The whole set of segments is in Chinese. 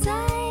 在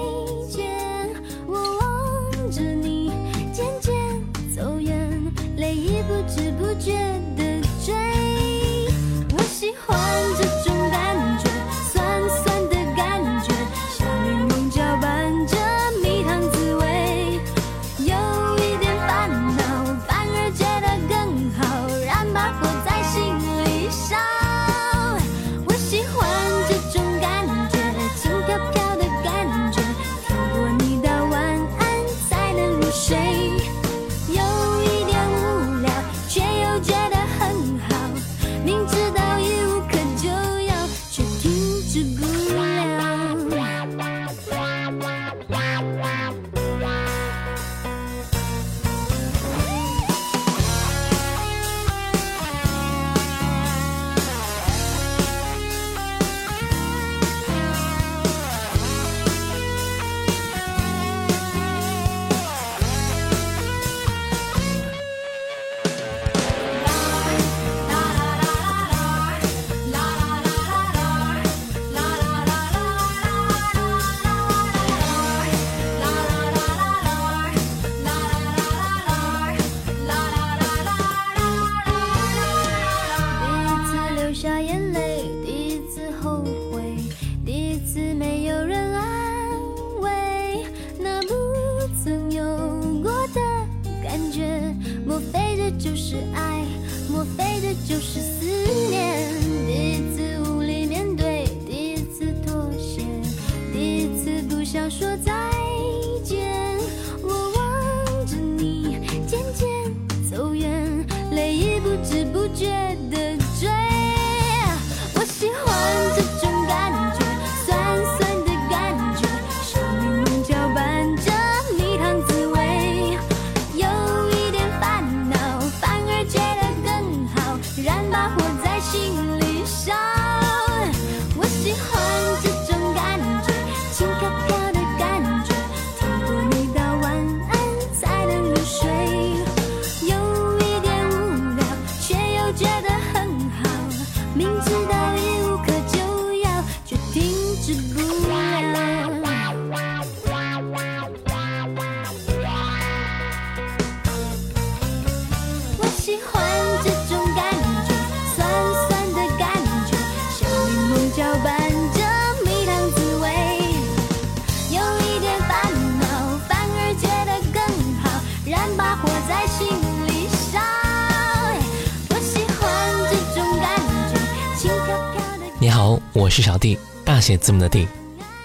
写字母的弟。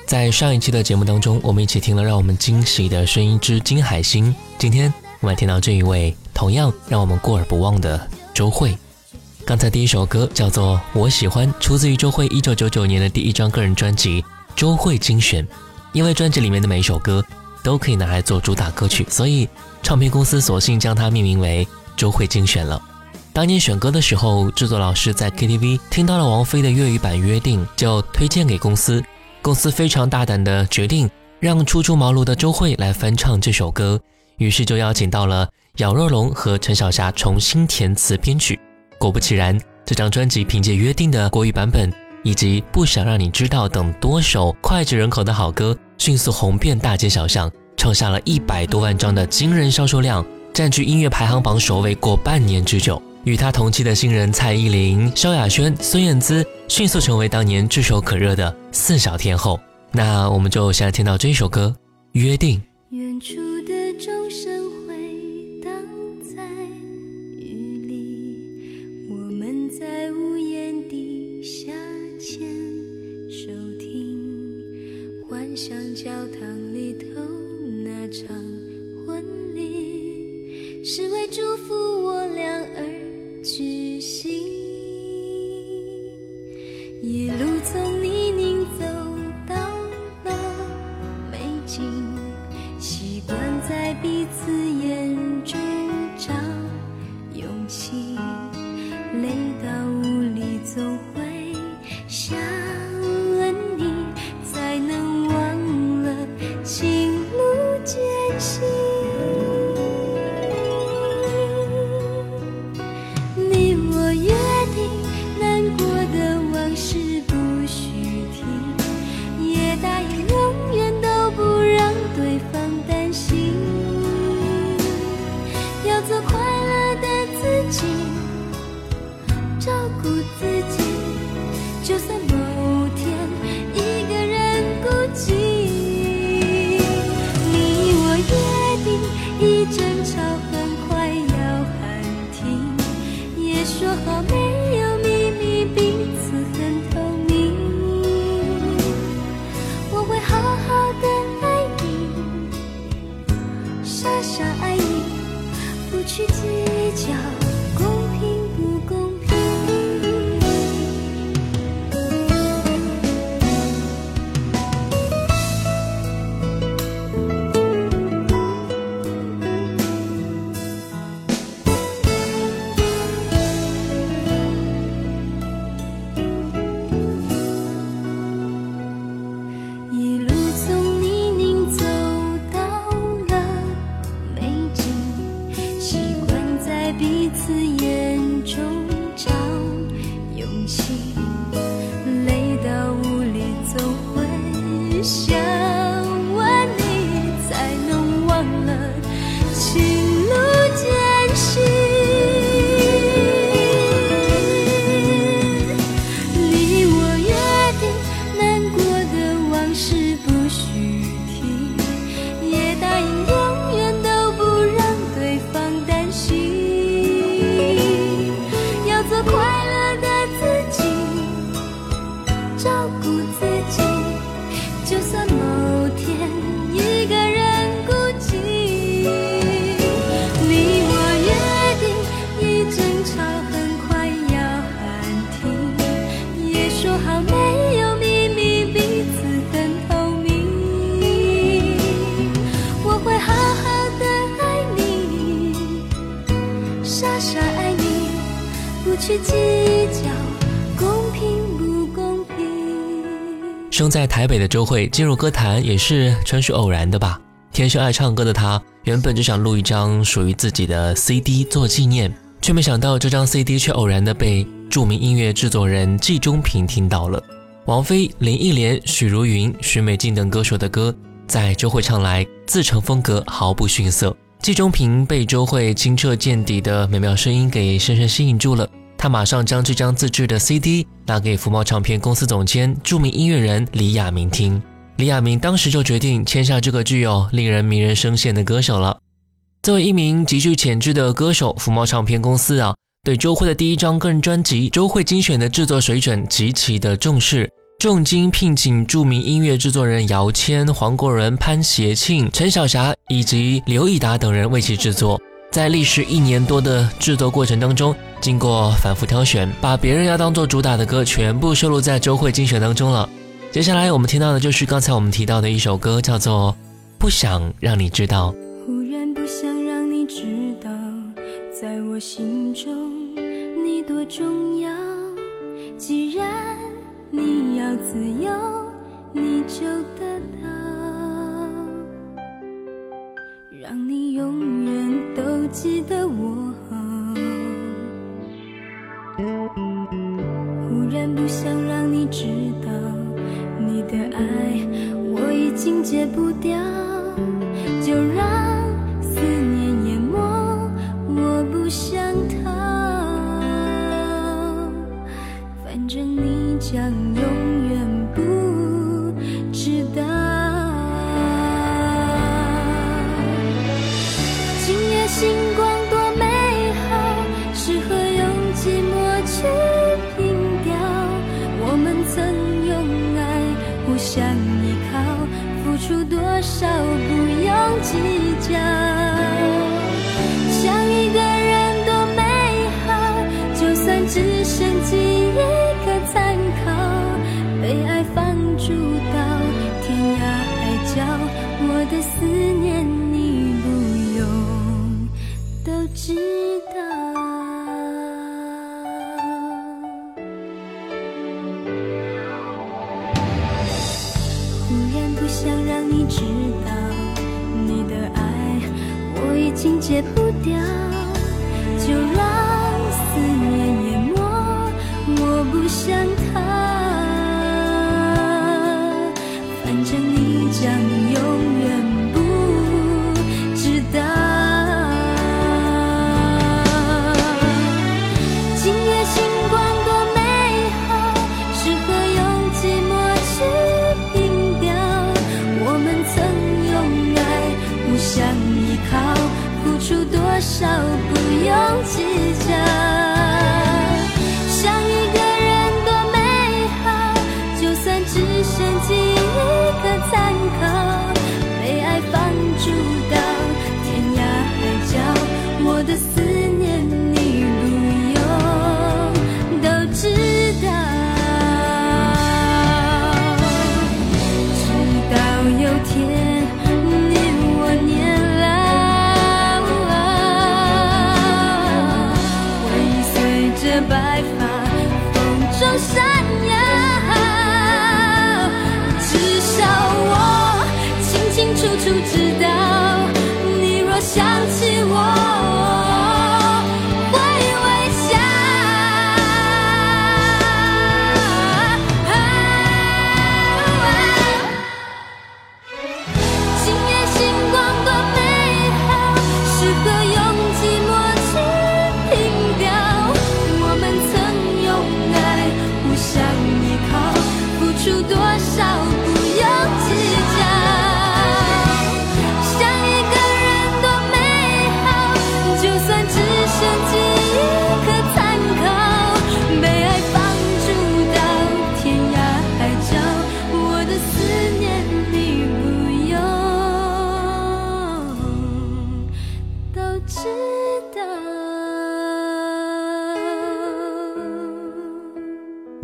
在上一期的节目当中，我们一起听了让我们惊喜的声音之金海心。今天我们来听到这一位同样让我们过耳不忘的周慧。刚才第一首歌叫做《我喜欢》，出自于周慧一九九九年的第一张个人专辑《周慧精选》。因为专辑里面的每一首歌都可以拿来做主打歌曲，所以唱片公司索性将它命名为《周慧精选》了。当年选歌的时候，制作老师在 KTV 听到了王菲的粤语版《约定》，就推荐给公司。公司非常大胆的决定，让初出茅庐的周慧来翻唱这首歌，于是就邀请到了姚若龙和陈小霞重新填词编曲。果不其然，这张专辑凭借《约定》的国语版本以及《不想让你知道》等多首脍炙人口的好歌，迅速红遍大街小巷，创下了一百多万张的惊人销售量，占据音乐排行榜首位过半年之久。与他同期的新人蔡依林、萧亚轩、孙燕姿迅速成为当年炙手可热的四小天后。那我们就先来听到这首歌《约定》。生在台北的周慧进入歌坛也是纯属偶然的吧？天生爱唱歌的她，原本只想录一张属于自己的 CD 做纪念，却没想到这张 CD 却偶然的被著名音乐制作人季中平听到了。王菲、林忆莲、许茹芸、许美静等歌手的歌，在周慧唱来，自成风格，毫不逊色。季中平被周慧清澈见底的美妙声音给深深吸引住了。他马上将这张自制的 CD 拿给福茂唱片公司总监、著名音乐人李亚明听。李亚明当时就决定签下这个具有令人迷人声线的歌手了。作为一名极具潜质的歌手，福茂唱片公司啊，对周慧的第一张个人专辑《周慧精选》的制作水准极其的重视，重金聘请著名音乐制作人姚谦、黄国伦、潘协庆、陈小霞以及刘以达等人为其制作。在历时一年多的制作过程当中，经过反复挑选，把别人要当做主打的歌全部收录在周慧精选当中了。接下来我们听到的就是刚才我们提到的一首歌，叫做《不想让你知道》。忽然不想让你知道，在我心中你多重要。既然你要自由，你就得到，让你永远都记得我。忽然不想让你知道，你的爱我已经戒不掉。就让已经戒不掉，就让思念淹没，我不想逃。反正你将闪耀。至少我清清楚楚知道，你若想起我，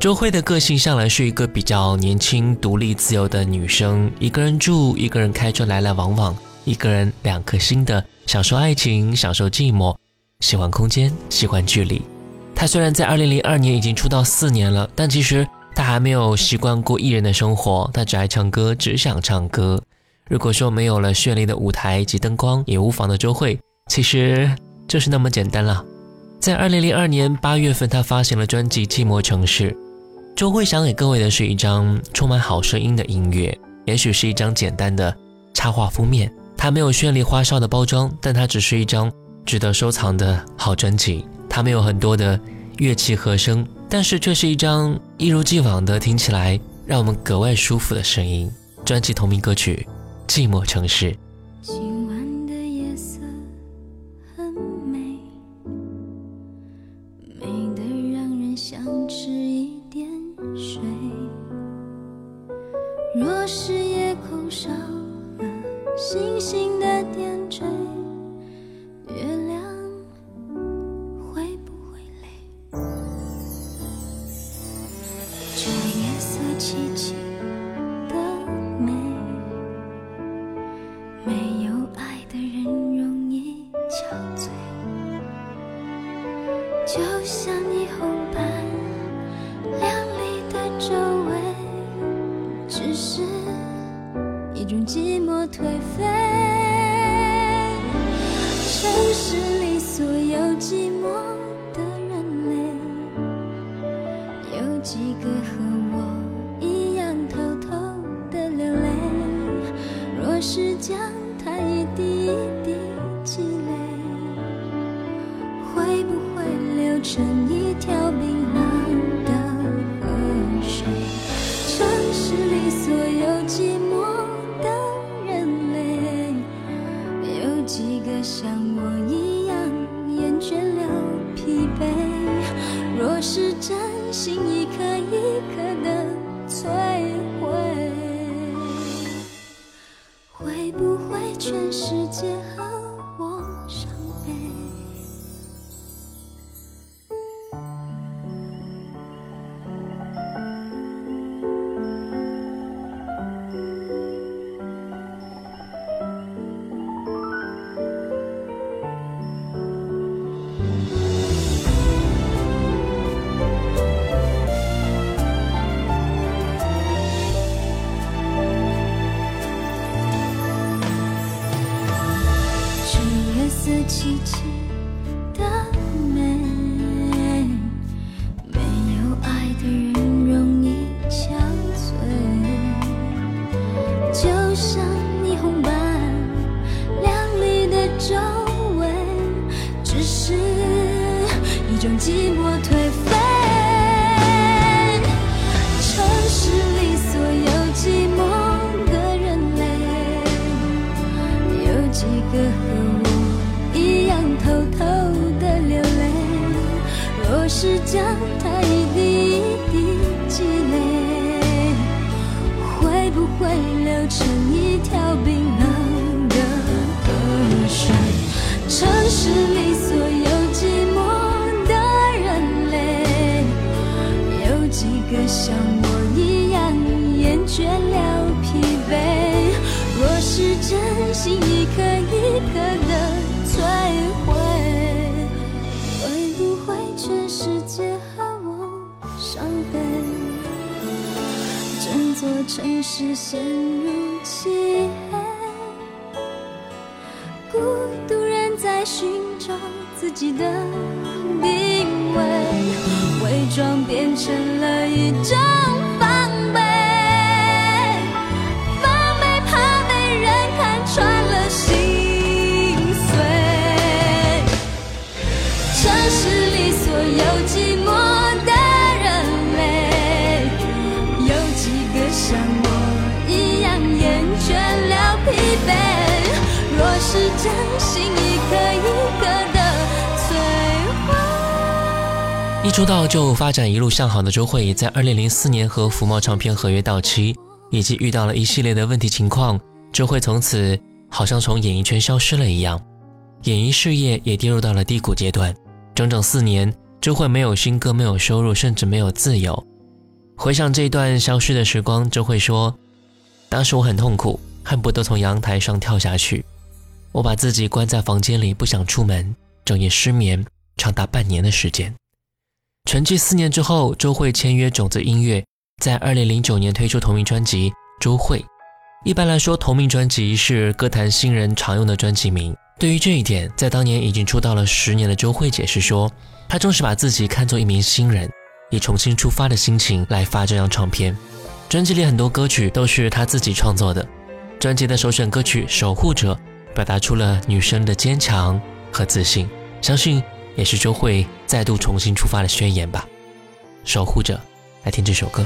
周慧的个性向来是一个比较年轻、独立、自由的女生，一个人住，一个人开车来来往往，一个人两颗心的享受爱情，享受寂寞，喜欢空间，喜欢距离。她虽然在2002年已经出道四年了，但其实她还没有习惯过艺人的生活，她只爱唱歌，只想唱歌。如果说没有了绚丽的舞台及灯光也无妨的周慧，其实就是那么简单了。在2002年8月份，她发行了专辑《寂寞城市》。周慧想给各位的是一张充满好声音的音乐，也许是一张简单的插画封面，它没有绚丽花哨的包装，但它只是一张值得收藏的好专辑。它没有很多的乐器和声，但是却是一张一如既往的听起来让我们格外舒服的声音。专辑同名歌曲《寂寞城市》。若是夜空少了星星的点缀，月亮会不会累？这夜色凄凄可以可能将它一滴一滴积累，会不会流成一条城市陷入漆黑，孤独人在寻找自己的定位，伪装变成了一种防备。防备怕被人看穿了心碎。城市里所有真心，一颗一颗的摧毁。一出道就发展一路向好的周蕙，在二零零四年和福茂唱片合约到期，以及遇到了一系列的问题情况，周蕙从此好像从演艺圈消失了一样，演艺事业也跌入到了低谷阶段。整整四年，周蕙没有新歌，没有收入，甚至没有自由。回想这段消失的时光，周蕙说：“当时我很痛苦，恨不得从阳台上跳下去。我把自己关在房间里，不想出门，整夜失眠，长达半年的时间。”沉寂四年之后，周蕙签约种子音乐，在二零零九年推出同名专辑《周蕙》。一般来说，同名专辑是歌坛新人常用的专辑名。对于这一点，在当年已经出道了十年的周蕙解释说，她正是把自己看作一名新人，以重新出发的心情来发这张唱片。专辑里很多歌曲都是她自己创作的。专辑的首选歌曲《守护者》表达出了女生的坚强和自信，相信也是周蕙再度重新出发的宣言吧。守护者，来听这首歌。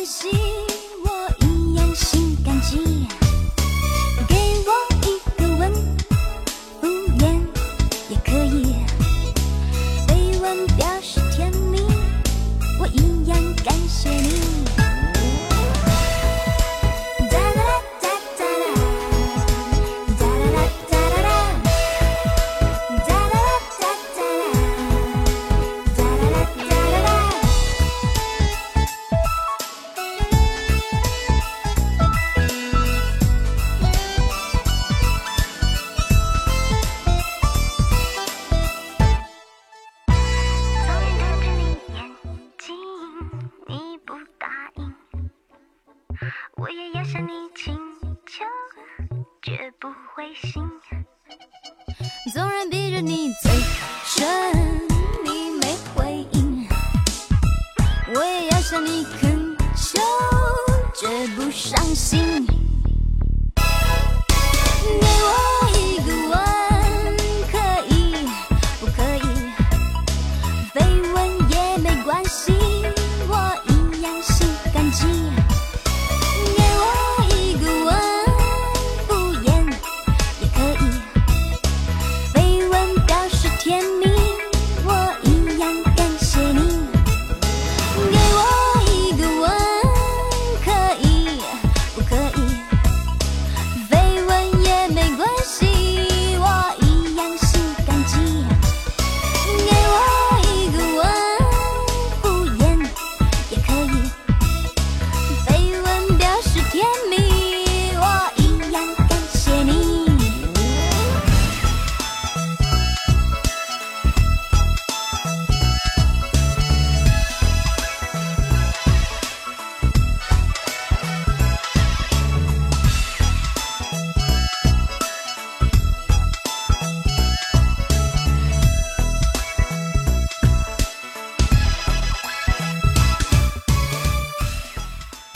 也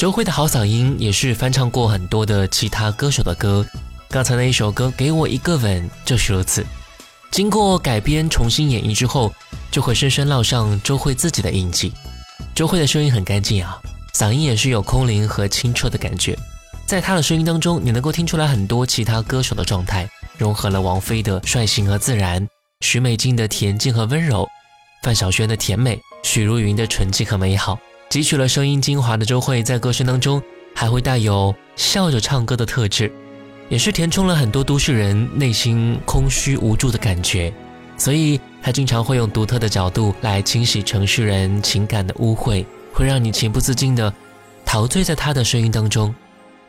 周慧的好嗓音也是翻唱过很多的其他歌手的歌。刚才那一首歌《给我一个吻》就是如此。经过改编、重新演绎之后，就会深深烙上周慧自己的印记。周慧的声音很干净啊，嗓音也是有空灵和清澈的感觉。在她的声音当中，你能够听出来很多其他歌手的状态，融合了王菲的率性和自然，许美静的恬静和温柔，范晓萱的甜美，许茹芸的纯净和美好。汲取了声音精华的周慧，在歌声当中还会带有笑着唱歌的特质。也是填充了很多都市人内心空虚无助的感觉，所以他经常会用独特的角度来清洗城市人情感的污秽，会让你情不自禁的陶醉在他的声音当中。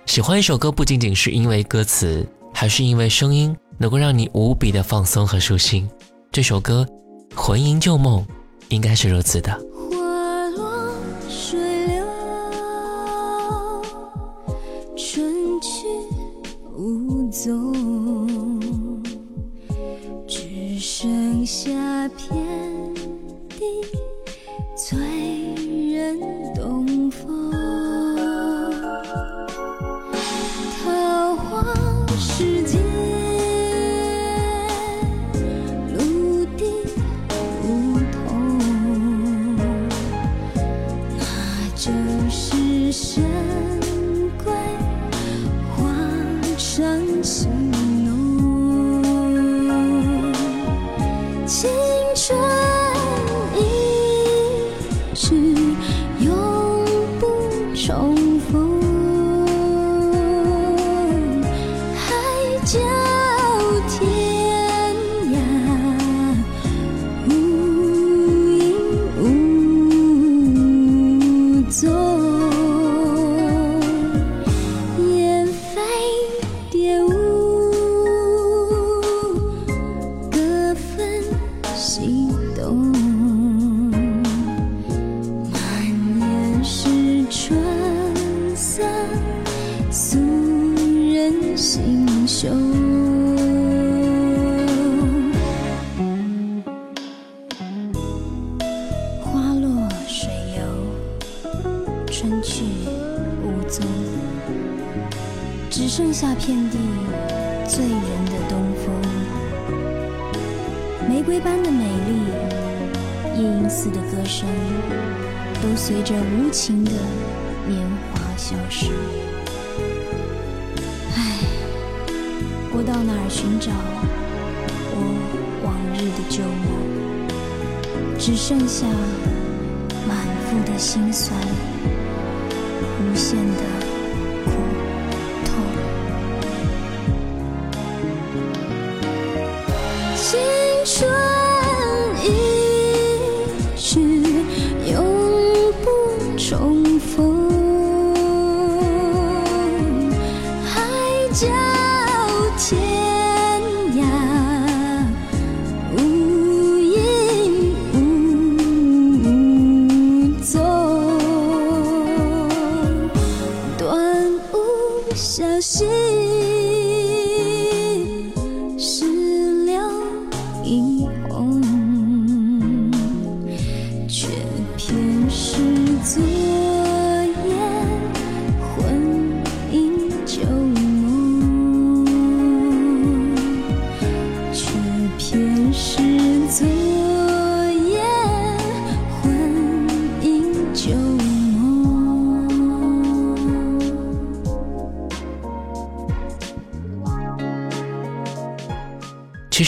喜欢一首歌不仅仅是因为歌词，还是因为声音能够让你无比的放松和舒心。这首歌《魂萦旧梦》应该是如此的。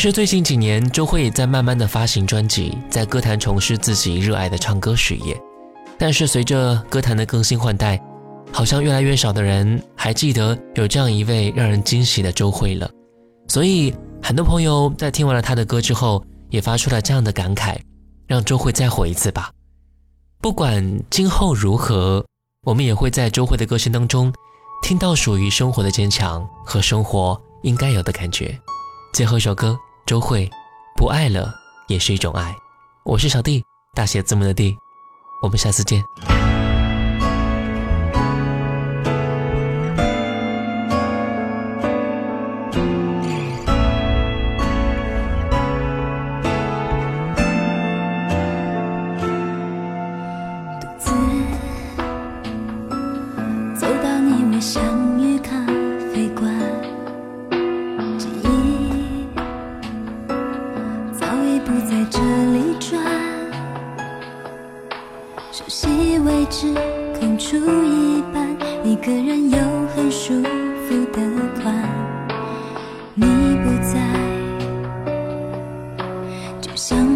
其实最近几年，周慧也在慢慢的发行专辑，在歌坛从事自己热爱的唱歌事业。但是随着歌坛的更新换代，好像越来越少的人还记得有这样一位让人惊喜的周慧了。所以很多朋友在听完了她的歌之后，也发出了这样的感慨：让周慧再火一次吧。不管今后如何，我们也会在周慧的歌声当中，听到属于生活的坚强和生活应该有的感觉。最后一首歌，周慧，不爱了也是一种爱。我是小弟，大写字母的弟，我们下次见。就